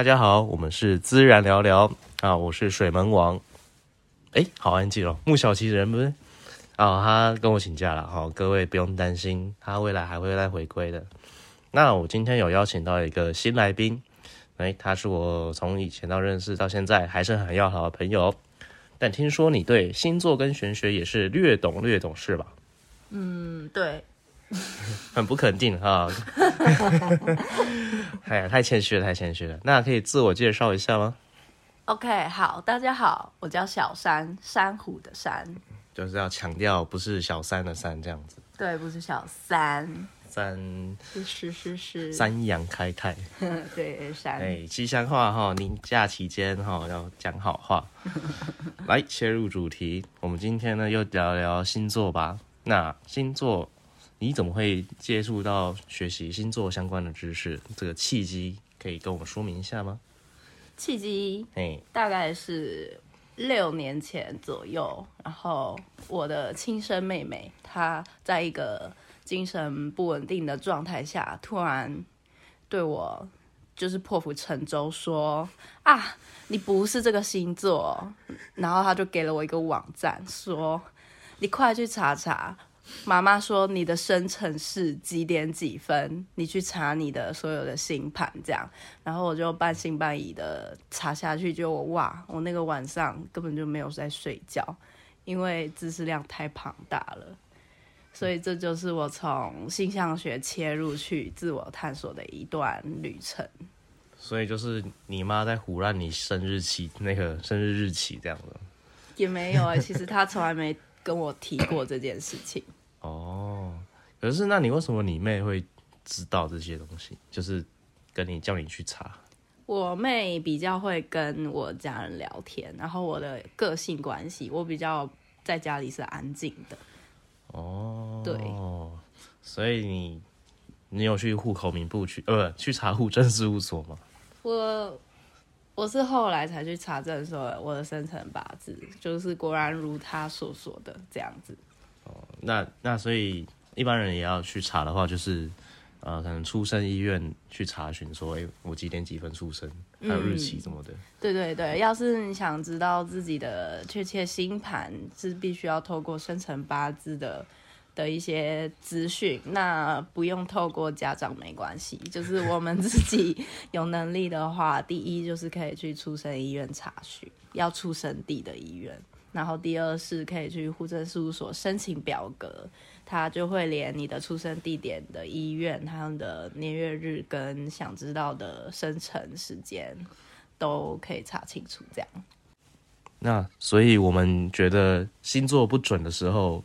大家好，我们是自然聊聊啊，我是水门王。哎，好安静哦，木小琪人不是啊？他跟我请假了，好，各位不用担心，他未来还会再回归的。那我今天有邀请到一个新来宾，哎，他是我从以前到认识到现在还是很要好的朋友。但听说你对星座跟玄学也是略懂略懂是吧？嗯，对。很不肯定哈，哎呀，太谦虚了，太谦虚了。那可以自我介绍一下吗？OK，好，大家好，我叫小山，珊瑚的山，就是要强调不是小三的三这样子。对，不是小三，三是是是，三阳开泰。对，山。哎，吉祥话哈，您假期间哈要讲好话。来切入主题，我们今天呢又聊聊星座吧。那星座。你怎么会接触到学习星座相关的知识？这个契机可以跟我们说明一下吗？契机，哎，大概是六年前左右，然后我的亲生妹妹她在一个精神不稳定的状态下，突然对我就是破釜沉舟说啊，你不是这个星座，然后她就给了我一个网站，说你快去查查。妈妈说你的生辰是几点几分？你去查你的所有的星盘，这样，然后我就半信半疑的查下去，就哇，我那个晚上根本就没有在睡觉，因为知识量太庞大了，所以这就是我从星象学切入去自我探索的一段旅程。所以就是你妈在胡乱你生日期那个生日日期这样的？也没有啊，其实她从来没跟我提过这件事情。哦，可是那你为什么你妹会知道这些东西？就是跟你叫你去查。我妹比较会跟我家人聊天，然后我的个性关系，我比较在家里是安静的。哦，对，所以你你有去户口名簿去呃去查户政事务所吗？我我是后来才去查证说我的生辰八字，就是果然如他所说的这样子。那那所以一般人也要去查的话，就是呃，可能出生医院去查询说，哎，我几点几分出生，还有日期什么的。对对对，要是你想知道自己的确切星盘，是必须要透过生辰八字的的一些资讯。那不用透过家长没关系，就是我们自己有能力的话，第一就是可以去出生医院查询，要出生地的医院。然后第二是可以去户政事务所申请表格，他就会连你的出生地点的医院、他们的年月日跟想知道的生辰时间都可以查清楚。这样。那所以我们觉得星座不准的时候，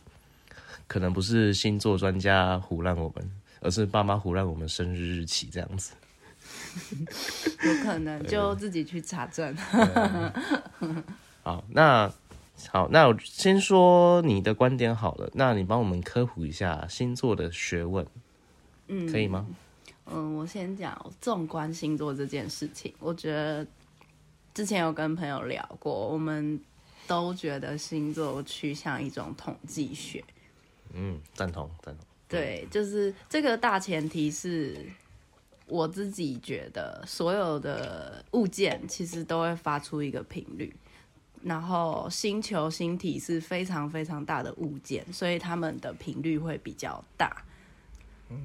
可能不是星座专家胡乱我们，而是爸妈胡乱我们生日日期这样子。有可能就自己去查证。好，那。好，那我先说你的观点好了。那你帮我们科普一下星座的学问，嗯，可以吗？嗯，我先讲纵观星座这件事情。我觉得之前有跟朋友聊过，我们都觉得星座趋向一种统计学。嗯，赞同，赞同。对，就是这个大前提是，我自己觉得所有的物件其实都会发出一个频率。然后星球星体是非常非常大的物件，所以它们的频率会比较大。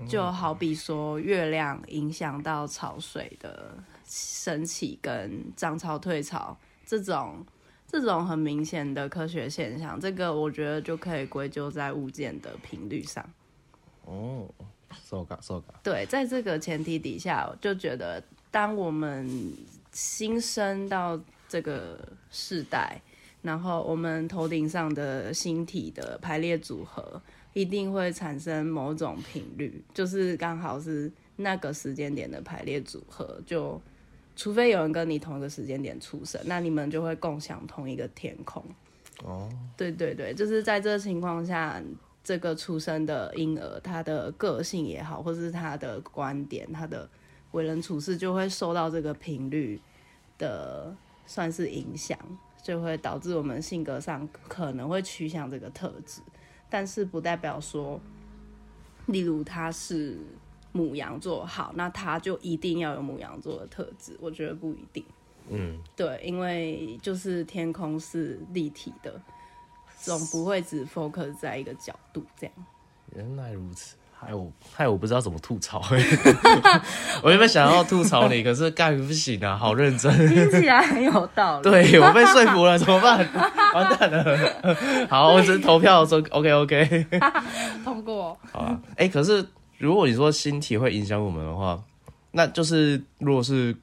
就好比说月亮影响到潮水的升起跟涨潮退潮这种这种很明显的科学现象，这个我觉得就可以归咎在物件的频率上。哦，so ga so ga。对，在这个前提底下，就觉得当我们新生到。这个世代，然后我们头顶上的星体的排列组合一定会产生某种频率，就是刚好是那个时间点的排列组合。就除非有人跟你同一个时间点出生，那你们就会共享同一个天空。哦，对对对，就是在这个情况下，这个出生的婴儿，他的个性也好，或是他的观点，他的为人处事，就会受到这个频率的。算是影响，就会导致我们性格上可能会趋向这个特质，但是不代表说，例如他是母羊座好，那他就一定要有母羊座的特质。我觉得不一定。嗯，对，因为就是天空是立体的，总不会只 focus 在一个角度这样。原来如此，害我害我不知道怎么吐槽。我原本想要吐槽你，可是干不行啊，好认真，听起来很有道理。对我被说服了，怎么办？完蛋了。好，我只是投票说 OK OK，通过。好啊，哎，可是如果你说星体会影响我们的话，那就是如果是。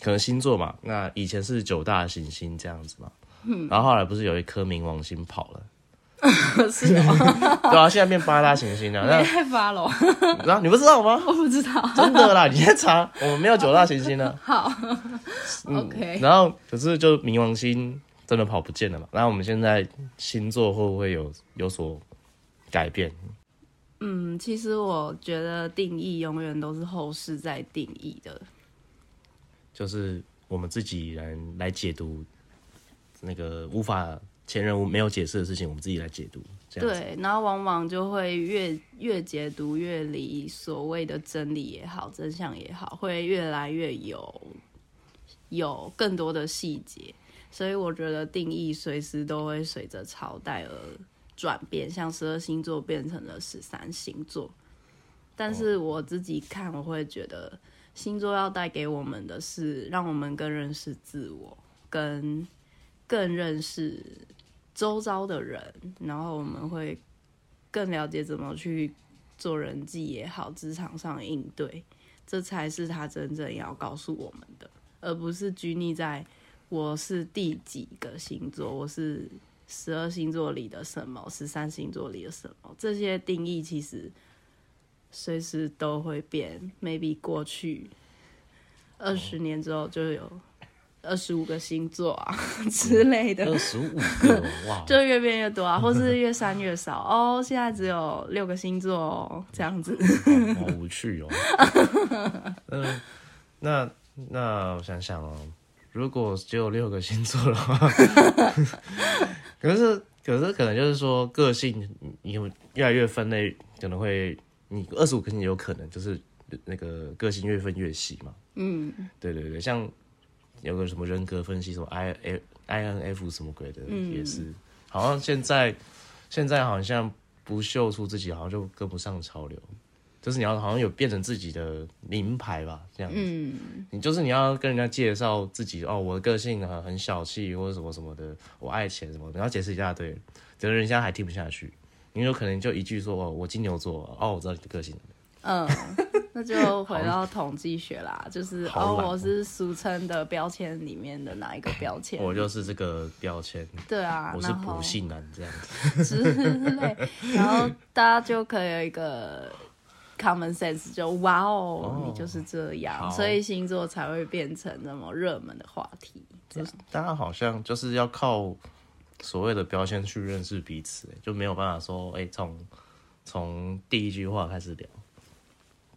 可能星座嘛，那以前是九大行星这样子嘛，然后后来不是有一颗冥王星跑了，是吗？对啊，现在变八大行星了。那太发了，然后你不知道吗？我不知道，真的啦，你先查，我们没有九大行星了。好，OK。然后可是就冥王星真的跑不见了嘛？然后我们现在星座会不会有有所改变？嗯，其实我觉得定义永远都是后世在定义的。就是我们自己人来解读那个无法前人没有解释的事情，我们自己来解读。对，然后往往就会越越解读越离所谓的真理也好，真相也好，会越来越有有更多的细节。所以我觉得定义随时都会随着朝代而转变，像十二星座变成了十三星座。但是我自己看，我会觉得。星座要带给我们的是，让我们更认识自我，跟更认识周遭的人，然后我们会更了解怎么去做人际也好，职场上应对，这才是他真正要告诉我们的，而不是拘泥在我是第几个星座，我是十二星座里的什么，十三星座里的什么，这些定义其实。随时都会变，maybe 过去二十年之后就有二十五个星座啊之类的。二十五个哇，就越变越多啊，或是越删越少 哦。现在只有六个星座哦，这样子。好无趣哦。嗯，那那我想想哦，如果只有六个星座的话，可是可是可能就是说个性，你越来越分类，可能会。你二十五个星有可能，就是那个个性越分越细嘛。嗯，对对对，像有个什么人格分析，什么 I F I N F 什么鬼的，也是。好像现在现在好像不秀出自己，好像就跟不上潮流。就是你要好像有变成自己的名牌吧，这样子。嗯。你就是你要跟人家介绍自己哦，我的个性很很小气或者什么什么的，我爱钱什么，你要解释一大堆，觉得人家还听不下去。你有可能就一句说哦，我金牛座哦，我知道你的个性。嗯，那就回到统计学啦，就是哦，我是俗称的标签里面的哪一个标签？我就是这个标签。对啊，我是不幸男这样子 之类，然后大家就可以有一个 common sense，就哇哦，你就是这样，所以星座才会变成那么热门的话题。就是大家好像就是要靠。所谓的标签去认识彼此，就没有办法说，哎，从从第一句话开始聊，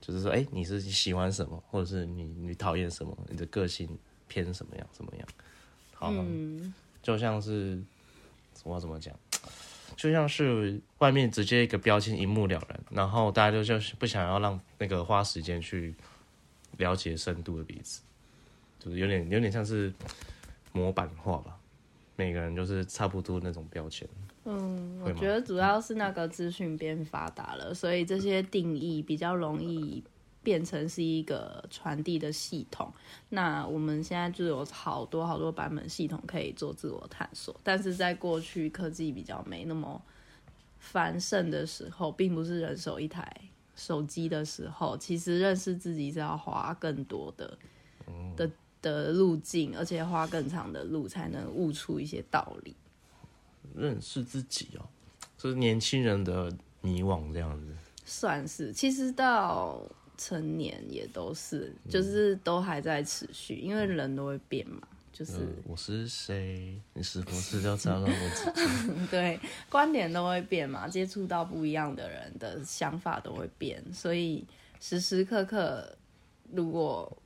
就是说，哎，你是喜欢什么，或者是你你讨厌什么，你的个性偏什么样，怎么样？好，就像是我怎么讲，就像是外面直接一个标签一目了然，然后大家就就是不想要让那个花时间去了解深度的彼此，就是有点有点像是模板化吧。每个人就是差不多那种标签。嗯，我觉得主要是那个资讯变发达了，所以这些定义比较容易变成是一个传递的系统。那我们现在就有好多好多版本系统可以做自我探索，但是在过去科技比较没那么繁盛的时候，并不是人手一台手机的时候，其实认识自己是要花更多的的。的路径，而且花更长的路才能悟出一些道理。认识自己哦，就是年轻人的迷惘这样子。算是，其实到成年也都是，就是都还在持续，因为人都会变嘛。就是我是谁？你是不是要找到我自己？对，观点都会变嘛，接触到不一样的人的想法都会变，所以时时刻刻如果。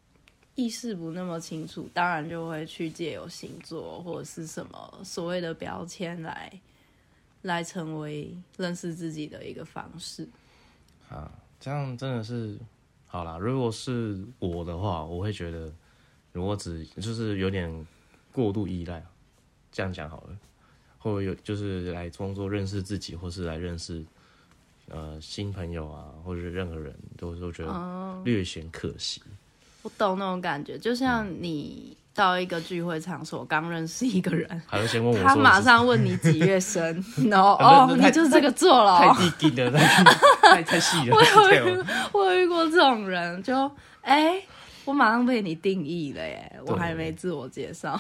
意识不那么清楚，当然就会去借由星座或者是什么所谓的标签来，来成为认识自己的一个方式。啊，这样真的是，好啦，如果是我的话，我会觉得，如果只就是有点过度依赖，这样讲好了，或者有就是来装作认识自己，或是来认识呃新朋友啊，或者是任何人都都觉得略显可惜。我懂那种感觉，就像你到一个聚会场所，刚认识一个人，还会先问我，他马上问你几月生，然后哦，你就是这个做了，太低低了，太 太细了。我有我有遇过这种人，就哎，我马上被你定义了耶，我还没自我介绍。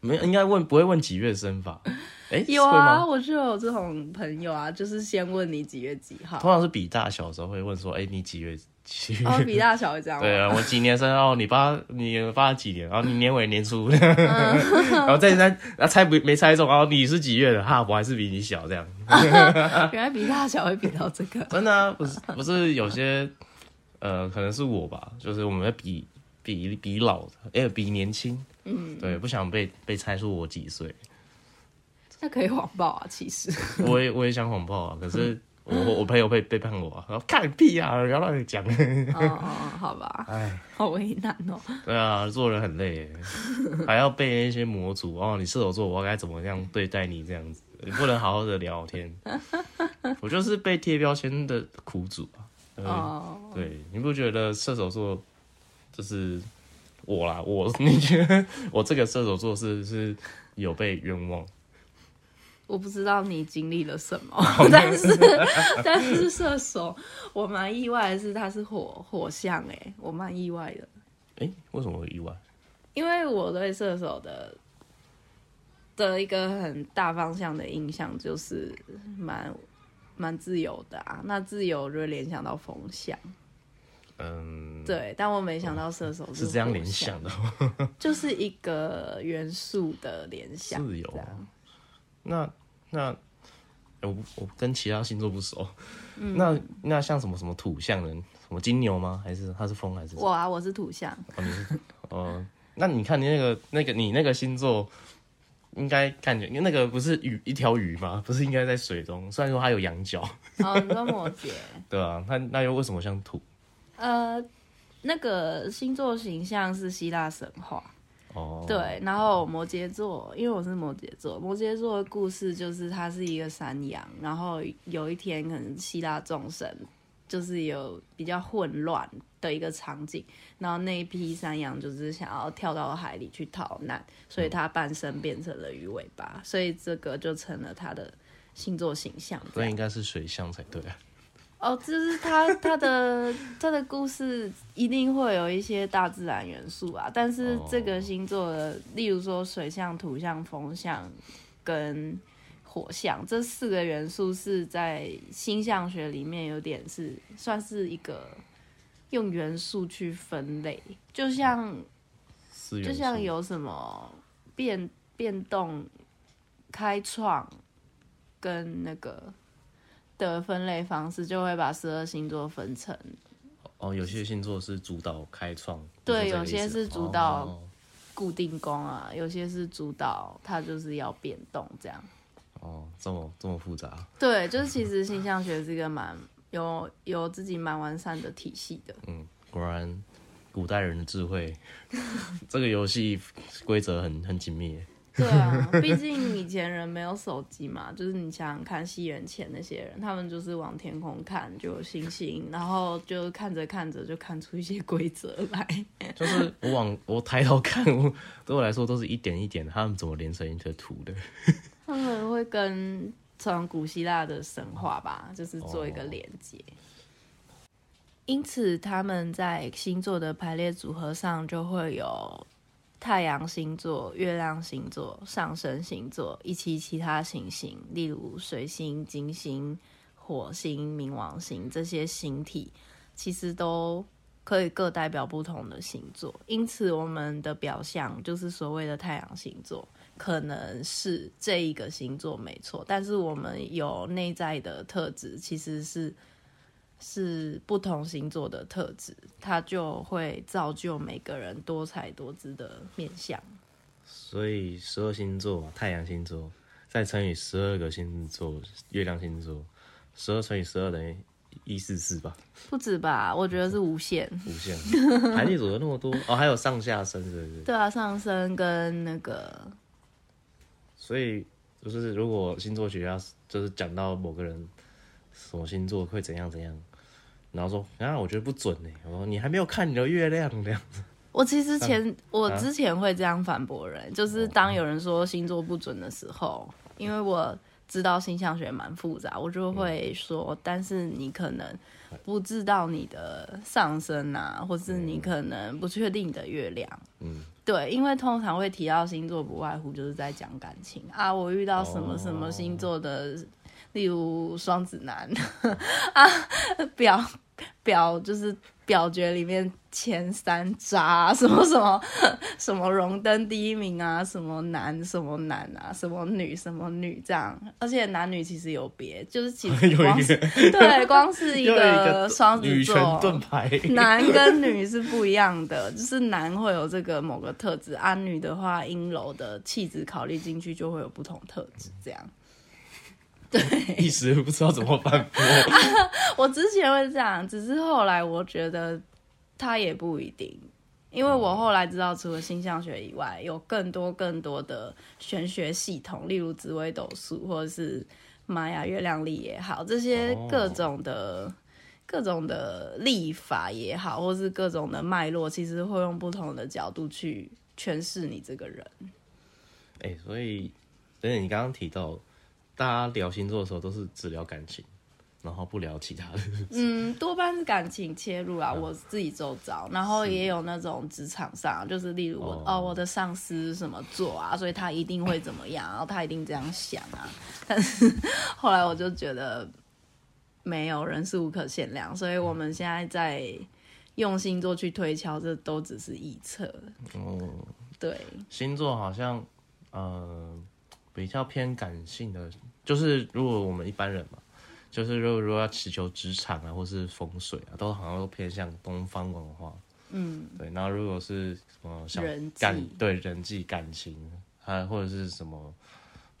没应该问不会问几月生吧？哎，有啊，我就有这种朋友啊，就是先问你几月几号，通常是比大小的时候会问说，哎，你几月？哦，比大小会这样。对啊，我几年生哦，你八你八几年，然后你年尾年初，然后再再啊猜不没猜中，然后你是几月的哈，我还是比你小这样。原来比大小会比到这个，真的啊，不是不是有些呃可能是我吧，就是我们比比比老，哎比年轻，嗯，对，不想被被猜出我几岁。那可以谎报啊，其实。我也我也想谎报啊，可是。我我朋友被背叛我，然后看屁啊，不要乱讲。哦哦，好吧。哎，好为难哦。对啊，做人很累，还要背那些模组哦。你射手座，我该怎么样对待你这样子？你不能好好的聊天。我就是被贴标签的苦主啊。哦。对，你不觉得射手座就是我啦？我你觉得我这个射手座是是有被冤枉？我不知道你经历了什么，但是 但是射手，我蛮意外的是他是火火象哎，我蛮意外的。哎，为什么会意外？因为我对射手的的一个很大方向的印象就是蛮蛮自由的啊，那自由就会联想到风象。嗯，对，但我没想到射手是这样联想的，就是一个元素的联想，自由。那那我我跟其他星座不熟，那那像什么什么土象人，什么金牛吗？还是他是风还是？我啊，我是土象。哦，你是哦，那你看你那个那个你那个星座，应该感觉因为那个不是鱼一条鱼吗？不是应该在水中？虽然说它有羊角。哦，你说摩羯。对啊，那那又为什么像土？呃，那个星座形象是希腊神话。对，然后摩羯座，因为我是摩羯座，摩羯座的故事就是它是一个山羊，然后有一天可能希腊众神就是有比较混乱的一个场景，然后那一批山羊就是想要跳到海里去逃难，所以它半身变成了鱼尾巴，所以这个就成了它的星座形象。那应该是水象才对。哦，就是他他的他的故事一定会有一些大自然元素啊，但是这个星座的，例如说水象、土象、风象跟火象这四个元素是在星象学里面有点是算是一个用元素去分类，就像就像有什么变变动、开创跟那个。的分类方式就会把十二星座分成哦，有些星座是主导开创，对，有些是主导固定宫啊，有些是主导它就是要变动这样。哦，这么这么复杂？对，就是其实星象学是一个蛮有有自己蛮完善的体系的。嗯，果然古代人的智慧，这个游戏规则很很紧密。对啊，毕竟以前人没有手机嘛，就是你想想看，西元前那些人，他们就是往天空看就有星星，然后就看着看着就看出一些规则来。就是我往我抬头看，我对我来说都是一点一点，他们怎么连成一个图的？他们会跟从古希腊的神话吧，就是做一个连接。因此，他们在星座的排列组合上就会有。太阳星座、月亮星座、上升星座以及其他行星，例如水星、金星、火星、冥王星这些星体，其实都可以各代表不同的星座。因此，我们的表象就是所谓的太阳星座，可能是这一个星座没错，但是我们有内在的特质，其实是。是不同星座的特质，它就会造就每个人多才多姿的面相。所以十二星座，太阳星座再乘以十二个星座，月亮星座，十二乘以十二等于一四四吧？不止吧？我觉得是无限。无限，排列组合那么多哦，还有上下身，是不是？对啊，上身跟那个。所以就是如果星座学家就是讲到某个人什么星座会怎样怎样，然后说啊，我觉得不准呢。我说你还没有看你的月亮这样子。我其实前我之前会这样反驳人，就是当有人说星座不准的时候，因为我。知道星象学蛮复杂，我就会说，但是你可能不知道你的上升啊，或是你可能不确定你的月亮。嗯，对，因为通常会提到星座，不外乎就是在讲感情啊。我遇到什么什么星座的，例如双子男 啊，表表就是。表决里面前三渣什么什么什么荣登第一名啊，什么男什么男啊，什么女什么女这样，而且男女其实有别，就是其实 光是对光是一个双子座盾牌，男跟女是不一样的，就是男会有这个某个特质，啊女的话阴柔的气质考虑进去就会有不同特质这样。对，一时不知道怎么反驳。我之前会这样，只是后来我觉得他也不一定，因为我后来知道，除了星象学以外，有更多更多的玄学系统，例如紫微斗数或者是玛雅月亮历也好，这些各种的各种的历法也好，或是各种的脉络，其实会用不同的角度去诠释你这个人。哎，所以，所以你刚刚提到。大家聊星座的时候都是只聊感情，然后不聊其他的。嗯，多半是感情切入啊，我自己周遭，然后也有那种职场上，就是例如我哦，我的上司什么做啊，所以他一定会怎么样，然后他一定这样想啊。但是后来我就觉得没有人是无可限量，所以我们现在在用星座去推敲，这都只是臆测。哦，对，星座好像嗯。比较偏感性的，就是如果我们一般人嘛，就是如果如果要祈求职场啊，或是风水啊，都好像都偏向东方文化。嗯，对。然后如果是什么像感对人际感情啊，或者是什么，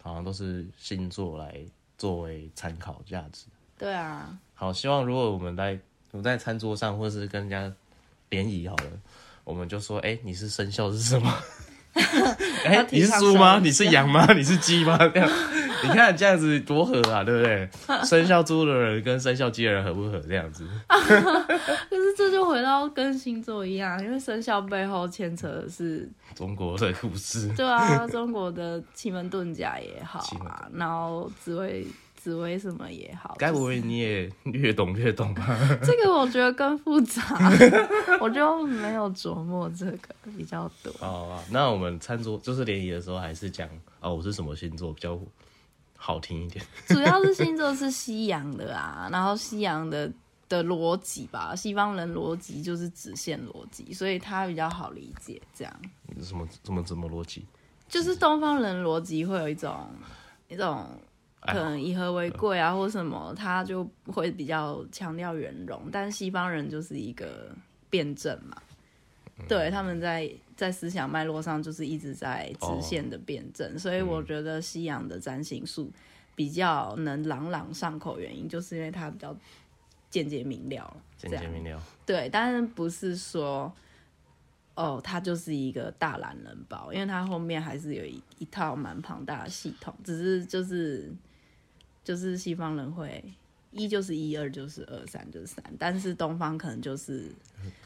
好像都是星座来作为参考价值。对啊。好，希望如果我们在我们在餐桌上，或是跟人家联谊好了，我们就说，哎，你是生肖是什么？哎，你是猪吗？你是羊吗？你是鸡吗？这样，你看这样子多合啊，对不对？生肖猪的人跟生肖鸡的人合不合？这样子。可是这就回到跟星座一样，因为生肖背后牵扯的是中国的故事。对啊，中国的奇门遁甲也好啊，然后紫薇。紫薇什么也好，该不会你也越懂越懂吧？这个我觉得更复杂，我就没有琢磨这个比较多。哦，那我们餐桌就是联谊的时候，还是讲哦，我是什么星座比较好听一点？主要是星座是西洋的啊，然后西洋的的逻辑吧，西方人逻辑就是直线逻辑，所以它比较好理解。这样，什么怎么怎么逻辑？就是东方人逻辑会有一种一种。可能以和为贵啊，或什么，他就会比较强调圆融。但西方人就是一个辩证嘛，对，他们在在思想脉络上就是一直在直线的辩证。所以我觉得西洋的占星术比较能朗朗上口，原因就是因为它比较简洁明了。简洁明了。对，但是不是说。哦，它就是一个大懒人包，因为它后面还是有一一套蛮庞大的系统，只是就是就是西方人会一就是一，二就是二，三就是三，但是东方可能就是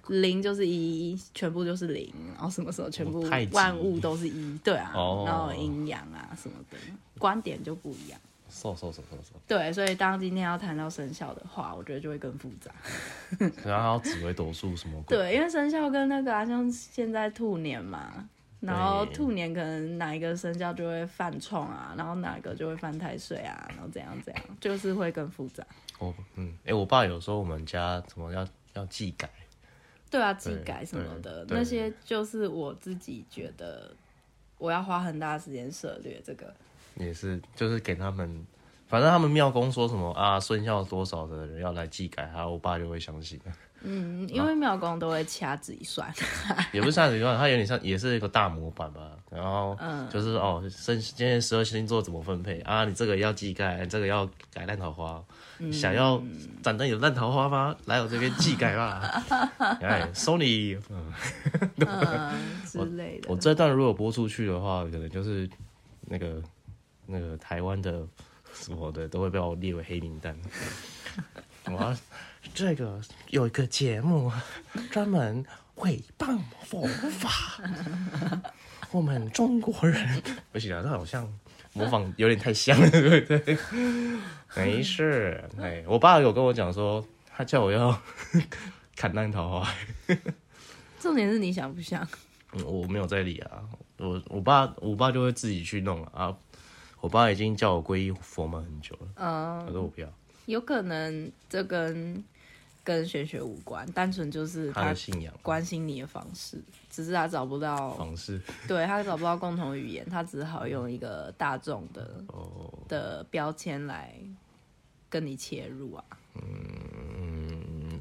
零就是一，全部就是零，然后什么时候全部万物都是一，对啊，然后阴阳啊什么的观点就不一样。瘦瘦瘦瘦瘦。对，所以当今天要谈到生肖的话，我觉得就会更复杂。然后紫微斗数什么？对，因为生肖跟那个啊，像现在兔年嘛，然后兔年可能哪一个生肖就会犯冲啊，然后哪个就会犯太岁啊，然后怎样怎样，就是会更复杂。哦，嗯，哎，我爸有时候我们家怎么要要祭改？对啊，祭改什么的，那些就是我自己觉得我要花很大时间涉略这个。也是，就是给他们反正他们庙公说什么啊，生肖多少的人要来祭改，他我爸就会相信。嗯，因为庙公都会掐指一算，也不是掐指一算，它有点像，也是一个大模板吧。然后，嗯，就是哦，生今天十二星座怎么分配啊？你这个要祭改，这个要改烂桃花，想要长得有烂桃花吗？来我这边祭改吧。哎，收你，嗯，之类的。我这段如果播出去的话，可能就是那个那个台湾的什么的都会被我列为黑名单。我。这个有一个节目，专门诽谤佛法。我们中国人不行啊，这好像模仿有点太像了，对不对？没事，哎，我爸有跟我讲说，他叫我要 砍烂桃花。重点是你想不想？我没有在理啊，我我爸我爸就会自己去弄了啊。我爸已经叫我皈依佛门很久了，嗯，他说我不要。有可能这跟跟玄学无关，单纯就是他的信仰关心你的方式，只是他找不到方式，对他找不到共同语言，他只好用一个大众的的标签来跟你切入啊。嗯，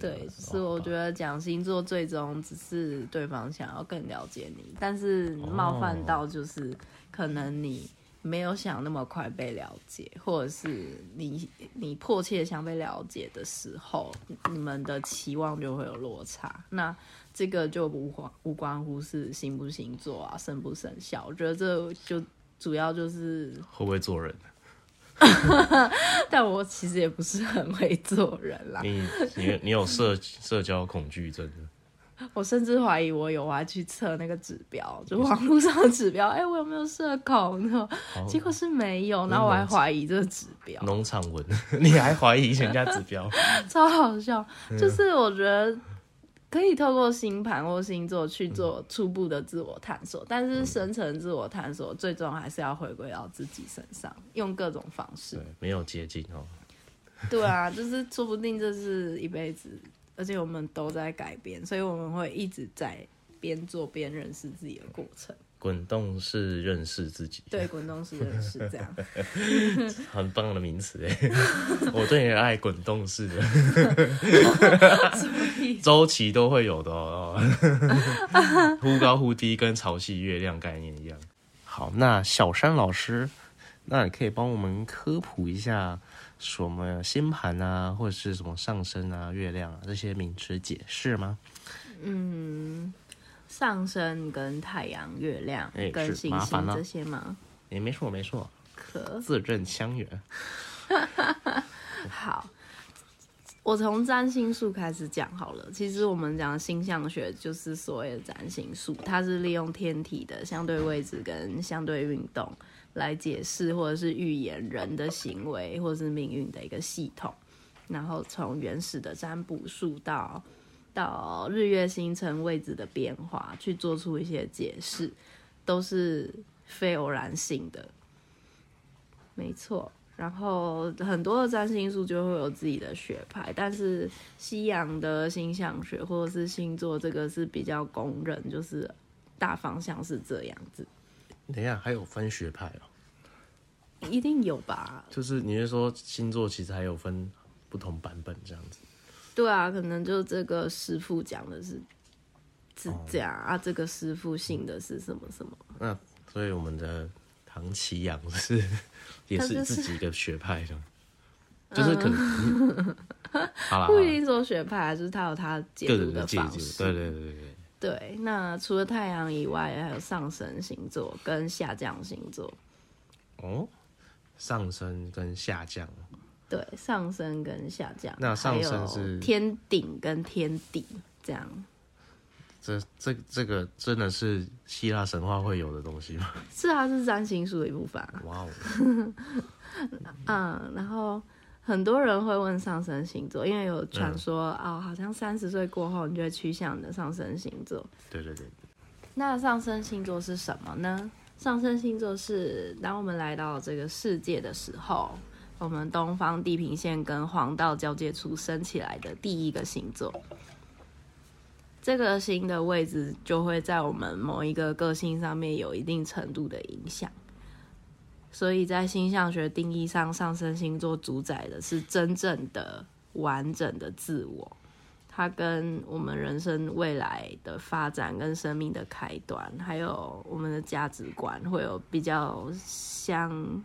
对，是我觉得讲星座最终只是对方想要更了解你，但是冒犯到就是可能你。没有想那么快被了解，或者是你你迫切想被了解的时候，你们的期望就会有落差。那这个就无关无关乎是星不星座啊，生不生效。我觉得这就主要就是会不会做人。但我其实也不是很会做人啦。你你你有社社交恐惧症？我甚至怀疑我有，我还去测那个指标，就网络上的指标，哎，我有没有社恐？结果是没有，然后我还怀疑这个指标。农场文，你还怀疑人家指标？超好笑，就是我觉得可以透过星盘或星座去做初步的自我探索，但是深层自我探索最终还是要回归到自己身上，用各种方式。对，没有捷径哦。对啊，就是说不定这是一辈子。而且我们都在改变，所以我们会一直在边做边认识自己的过程。滚动式认识自己，对，滚动式认识这样，很棒的名词哎！我对你爱滚动式的，周期都会有的哦，忽高忽低，跟潮汐月亮概念一样。好，那小山老师，那你可以帮我们科普一下。什么星盘啊，或者是什么上升啊、月亮啊这些名词解释吗？嗯，上升跟太阳、月亮跟星星这些吗？也没错，没错。可字正腔圆。好，我从占星术开始讲好了。其实我们讲星象学就是所谓的占星术，它是利用天体的相对位置跟相对运动。来解释或者是预言人的行为或者是命运的一个系统，然后从原始的占卜术到到日月星辰位置的变化，去做出一些解释，都是非偶然性的，没错。然后很多的占星术就会有自己的学派，但是西洋的星象学或者是星座这个是比较公认，就是大方向是这样子。等一下，还有分学派哦？一定有吧？就是你是说星座其实还有分不同版本这样子？对啊，可能就这个师傅讲的是是这样啊，这个师傅信的是什么什么？那所以我们的唐奇阳是 也是自己的学派的，就是可能 好了，不一定说学派，就是他有他解读的方式。对对对对对。对，那除了太阳以外，还有上升星座跟下降星座。哦，上升跟下降。对，上升跟下降。那上升是天顶跟天底这样。这这这个真的是希腊神话会有的东西吗？是啊，是占星术的一部分。哇哦。嗯，然后。很多人会问上升星座，因为有传说哦，好像三十岁过后，你就会趋向你的上升星座。对对对。那上升星座是什么呢？上升星座是当我们来到这个世界的时候，我们东方地平线跟黄道交界处升起来的第一个星座。这个星的位置就会在我们某一个个性上面有一定程度的影响。所以在星象学定义上，上升星座主宰的是真正的完整的自我，它跟我们人生未来的发展、跟生命的开端，还有我们的价值观，会有比较相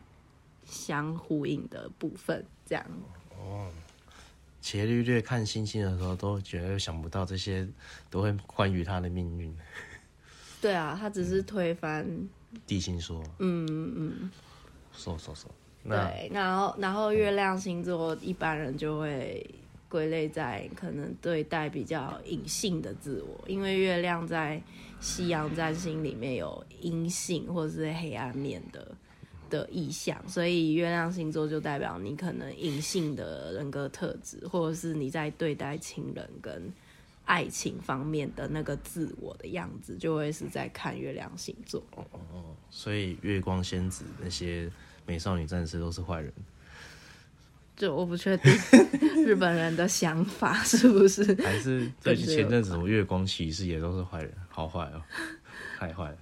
相呼应的部分。这样哦，伽利略看星星的时候，都觉得想不到这些都会关于他的命运。对啊，他只是推翻地心说。嗯嗯。说说说，对，然后然后月亮星座一般人就会归类在可能对待比较隐性的自我，因为月亮在西洋占星里面有阴性或者是黑暗面的的意象，所以月亮星座就代表你可能隐性的人格特质，或者是你在对待亲人跟爱情方面的那个自我的样子，就会是在看月亮星座。哦哦，所以月光仙子那些。美少女战士都是坏人，就我不确定 日本人的想法 是不是？还是最近前阵子什么月光骑士也都是坏人，好坏哦，太坏了。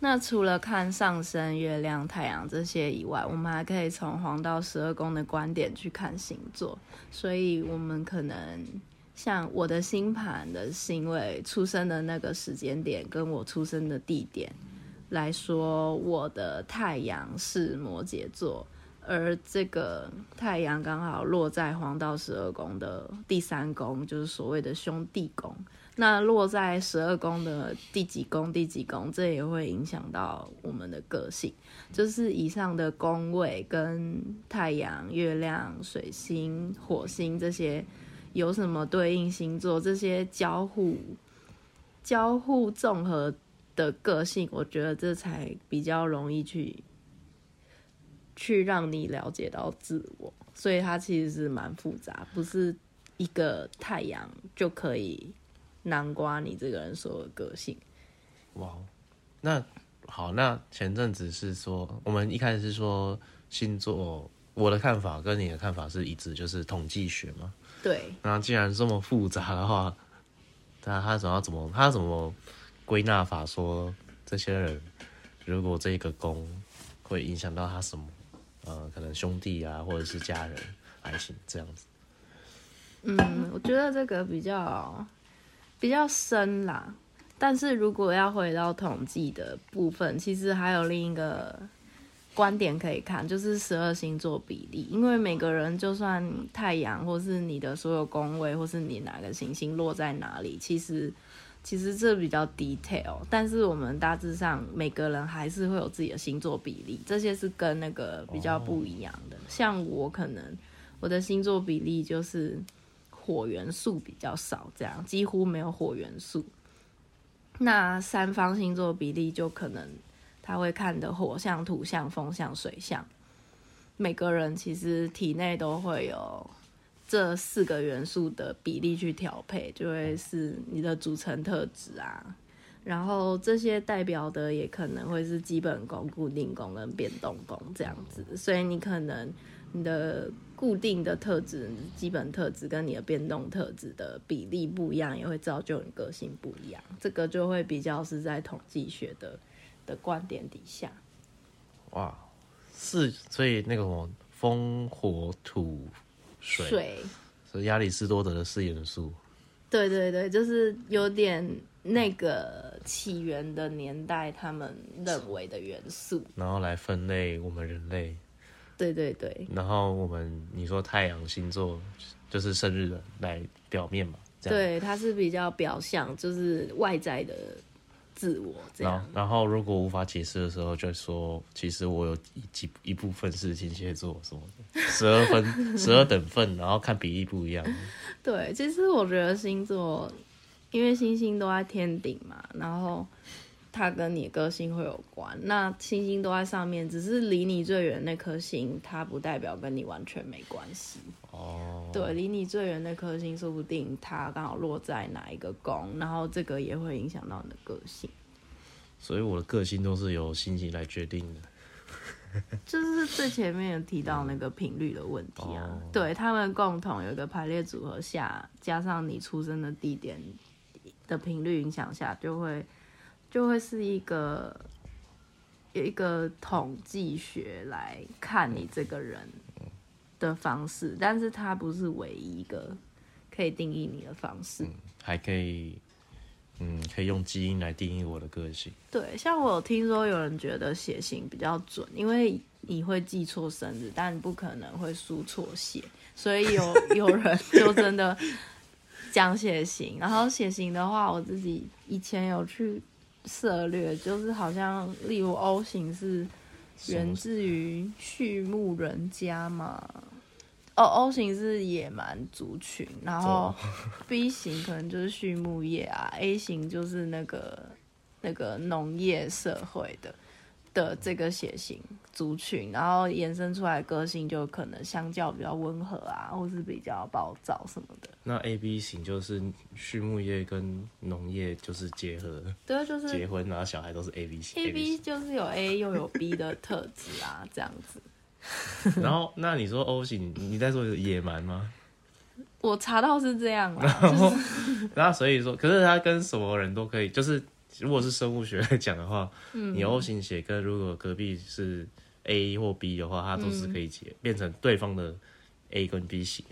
那除了看上升、月亮、太阳这些以外，我们还可以从黄道十二宫的观点去看星座。所以，我们可能像我的星盘的星位、出生的那个时间点，跟我出生的地点。来说，我的太阳是摩羯座，而这个太阳刚好落在黄道十二宫的第三宫，就是所谓的兄弟宫。那落在十二宫的第几宫？第几宫？这也会影响到我们的个性。就是以上的宫位跟太阳、月亮、水星、火星这些有什么对应星座？这些交互、交互综合。的个性，我觉得这才比较容易去去让你了解到自我，所以它其实是蛮复杂，不是一个太阳就可以南瓜你这个人所有个性。哇，那好，那前阵子是说，我们一开始是说星座，我的看法跟你的看法是一致，就是统计学嘛。对。那既然这么复杂的话，那他怎么怎么他怎么？归纳法说，这些人如果这个宫会影响到他什么，呃，可能兄弟啊，或者是家人、爱情这样子。嗯，我觉得这个比较比较深啦。但是如果要回到统计的部分，其实还有另一个观点可以看，就是十二星座比例。因为每个人就算太阳，或是你的所有宫位，或是你哪个行星落在哪里，其实。其实这比较 detail，但是我们大致上每个人还是会有自己的星座比例，这些是跟那个比较不一样的。像我可能我的星座比例就是火元素比较少，这样几乎没有火元素。那三方星座比例就可能他会看的火象、土象、风象、水象，每个人其实体内都会有。这四个元素的比例去调配，就会是你的组成特质啊。然后这些代表的也可能会是基本功、固定功跟变动功这样子。所以你可能你的固定的特质、基本特质跟你的变动特质的比例不一样，也会造就你个性不一样。这个就会比较是在统计学的的观点底下。哇，是所以那个什么风火土。水所以亚里士多德的四元素。对对对，就是有点那个起源的年代，他们认为的元素，然后来分类我们人类。对对对。然后我们你说太阳星座就是生日的来表面嘛？对，它是比较表象，就是外在的。自我这样，然后如果无法解释的时候，就说其实我有一几一部分是天蝎座什么的，十二分十二等份，然后看比例不一样。对，其实我觉得星座，因为星星都在天顶嘛，然后它跟你个性会有关。那星星都在上面，只是离你最远那颗星，它不代表跟你完全没关系。哦，对，离你最远那颗星，说不定它刚好落在哪一个宫，然后这个也会影响到你的个性。所以我的个性都是由星星来决定的。就是最前面有提到那个频率的问题啊，对他们共同有一个排列组合下，加上你出生的地点的频率影响下，就会就会是一个有一个统计学来看你这个人的方式，但是它不是唯一一个可以定义你的方式。还可以，嗯，可以用基因来定义我的个性。对，像我有听说有人觉得血型比较准，因为你会记错生日，但不可能会输错血，所以有有人 就真的讲血型。然后血型的话，我自己以前有去涉略，就是好像例如 O 型是源自于畜牧人家嘛。哦，O 型是野蛮族群，然后 B 型可能就是畜牧业啊，A 型就是那个那个农业社会的的这个血型族群，然后延伸出来个性就可能相较比较温和啊，或是比较暴躁什么的。那 A B 型就是畜牧业跟农业就是结合，对，就是结婚然后小孩都是 A B 型。A B 就是有 A 又有 B 的特质啊，这样子。然后，那你说 O 型，你在说野蛮吗？我查到是这样然后，然后所以说，可是他跟什么人都可以，就是如果是生物学 来讲的话，你 O 型血跟如果隔壁是 A 或 B 的话，它都是可以结变成对方的 A 跟 B 型。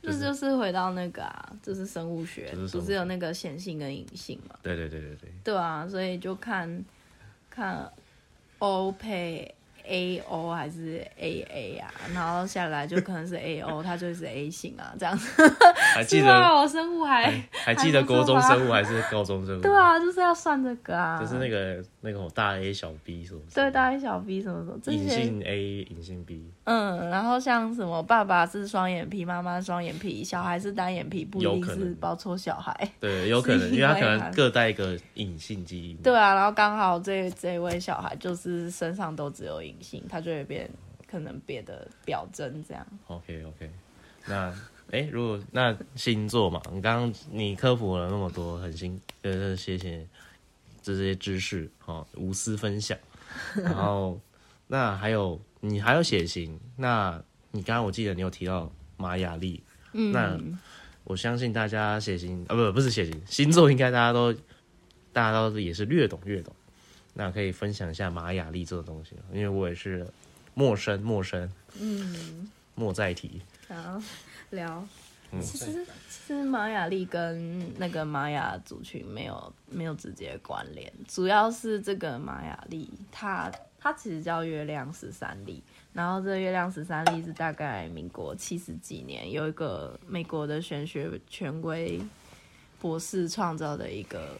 这就是回到那个啊，就是生物学，不是有那个显性跟隐性嘛？对对对对对。对啊，所以就看看 O 配。A O 还是 A A 啊，然后下来就可能是 A O，它就是 A 型啊，这样子。还记得我生物还还记得国中生物还是高中生物？对啊，就是要算这个啊。就是那个那个大 A 小 B 是不是？对，大 A 小 B 什么什么？隐性 A，隐性 B。嗯，然后像什么爸爸是双眼皮，妈妈双眼皮，小孩是单眼皮，不一定是包错小孩。对，有可能，因为他可能各带一个隐性基因。对啊，然后刚好这这位小孩就是身上都只有隐性，他就会变可能别的表征这样。OK OK，那哎，如果那星座嘛，你刚刚你科普了那么多，很新，呃，谢谢这些知识，哦，无私分享。然后那还有。你还有血型？那你刚刚我记得你有提到玛雅历，嗯，那我相信大家血型啊，不不是血型，星座应该大家都大家都也是略懂略懂。那可以分享一下玛雅历这个东西因为我也是陌生陌生，嗯，莫再提。好，聊。其实其实玛雅历跟那个玛雅族群没有没有直接关联，主要是这个玛雅历它。它其实叫月亮十三历，然后这月亮十三历是大概民国七十几年有一个美国的玄学权威博士创造的一个，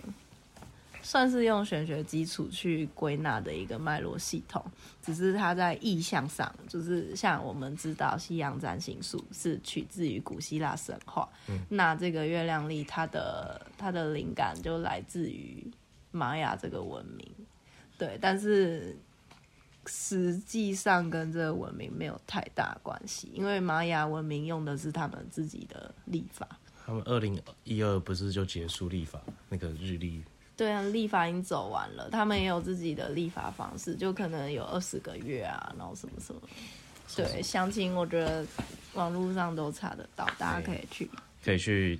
算是用玄学基础去归纳的一个脉络系统。只是它在意象上，就是像我们知道西洋占星术是取自于古希腊神话，那这个月亮历它的它的灵感就来自于玛雅这个文明，对，但是。实际上跟这个文明没有太大关系，因为玛雅文明用的是他们自己的历法。他们二零一二不是就结束历法那个日历？对啊，历法已经走完了，他们也有自己的历法方式，就可能有二十个月啊，然后什么什么。对，详情我觉得网络上都查得到，大家可以去。可以去，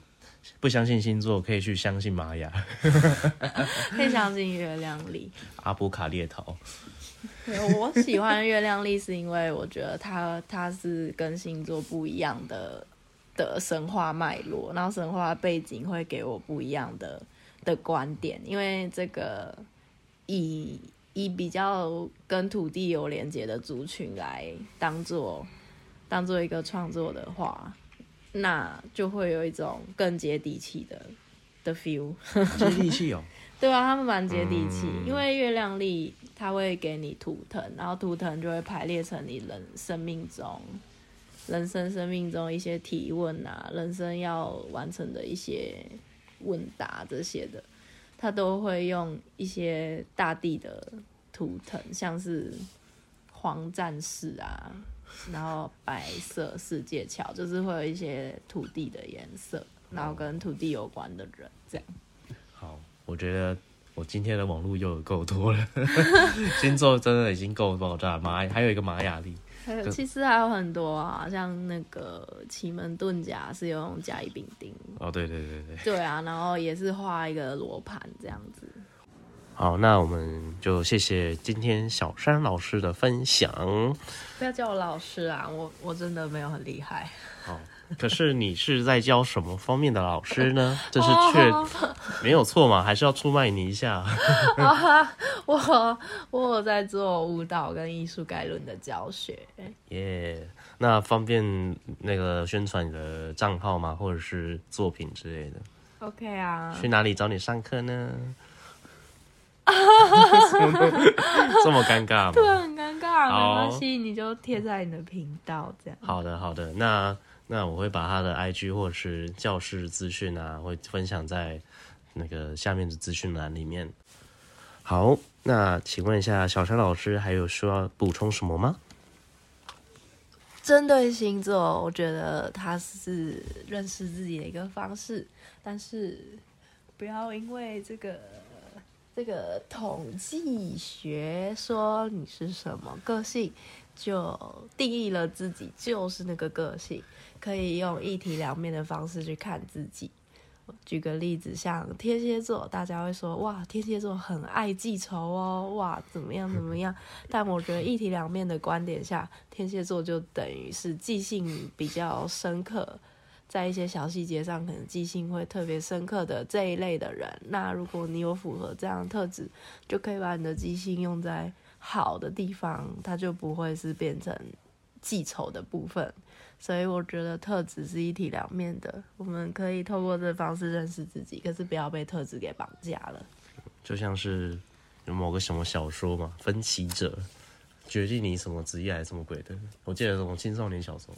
不相信星座可以去相信玛雅，可以相信月亮里。阿布卡列陶。我喜欢月亮历，是因为我觉得它它是跟星座不一样的的神话脉络，然后神话背景会给我不一样的的观点。因为这个以以比较跟土地有连接的族群来当做当做一个创作的话，那就会有一种更接地气的的 feel。接地气哦。对啊，他们蛮接地气，因为月亮历它会给你图腾，然后图腾就会排列成你人生命中、人生生命中一些提问啊，人生要完成的一些问答这些的，它都会用一些大地的图腾，像是黄战士啊，然后白色世界桥，就是会有一些土地的颜色，然后跟土地有关的人这样。好。我觉得我今天的网络又有够多了，星座真的已经够爆炸。玛还有一个玛雅历，其实还有很多啊，像那个奇门遁甲是用甲乙丙丁。哦，对对对对。对啊，然后也是画一个罗盘这样子。好，那我们就谢谢今天小山老师的分享。不要叫我老师啊，我我真的没有很厉害。好，可是你是在教什么方面的老师呢？这是确没有错嘛？还是要出卖你一下？我我有在做舞蹈跟艺术概论的教学。耶，那方便那个宣传你的账号吗？或者是作品之类的？OK 啊。去哪里找你上课呢？这么尴尬吗？对，很尴尬。没关系，你就贴在你的频道这样。好的，好的。那那我会把他的 IG 或者是教室资讯啊，会分享在那个下面的资讯栏里面。好，那请问一下小山老师，还有需要补充什么吗？针对星座，我觉得它是认识自己的一个方式，但是不要因为这个。这个统计学说你是什么个性，就定义了自己就是那个个性，可以用一体两面的方式去看自己。举个例子，像天蝎座，大家会说哇，天蝎座很爱记仇哦，哇，怎么样怎么样？但我觉得一体两面的观点下，天蝎座就等于是记性比较深刻。在一些小细节上，可能记性会特别深刻的这一类的人，那如果你有符合这样的特质，就可以把你的记性用在好的地方，它就不会是变成记仇的部分。所以我觉得特质是一体两面的，我们可以透过这方式认识自己，可是不要被特质给绑架了。就像是有某个什么小说嘛，《分歧者》，决定你什么职业还是什么鬼的，我记得什么青少年小说。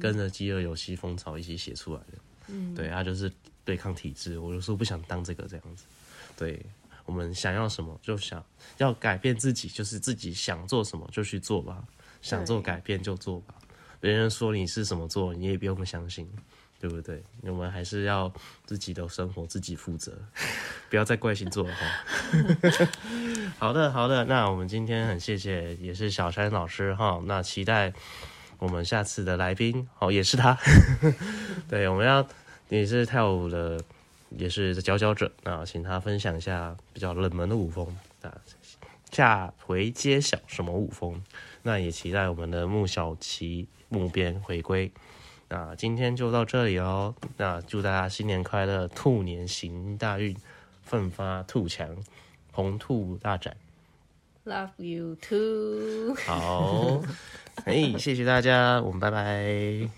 跟着饥饿游戏风潮一起写出来的，嗯，对他就是对抗体制。我有时候不想当这个这样子，对我们想要什么就想要改变自己，就是自己想做什么就去做吧，想做改变就做吧。别人说你是什么做，你也不用相信，对不对？我们还是要自己的生活自己负责，不要再怪星座了哈。好的，好的，那我们今天很谢谢，也是小山老师哈，那期待。我们下次的来宾哦，也是他。对，我们要也是跳舞的，也是佼佼者啊，请他分享一下比较冷门的舞风啊。下回揭晓什么舞风，那也期待我们的穆小琪木边回归。那今天就到这里哦，那祝大家新年快乐，兔年行大运，奋发兔强，红兔大展。Love you too。好。哎，谢谢大家，我们拜拜。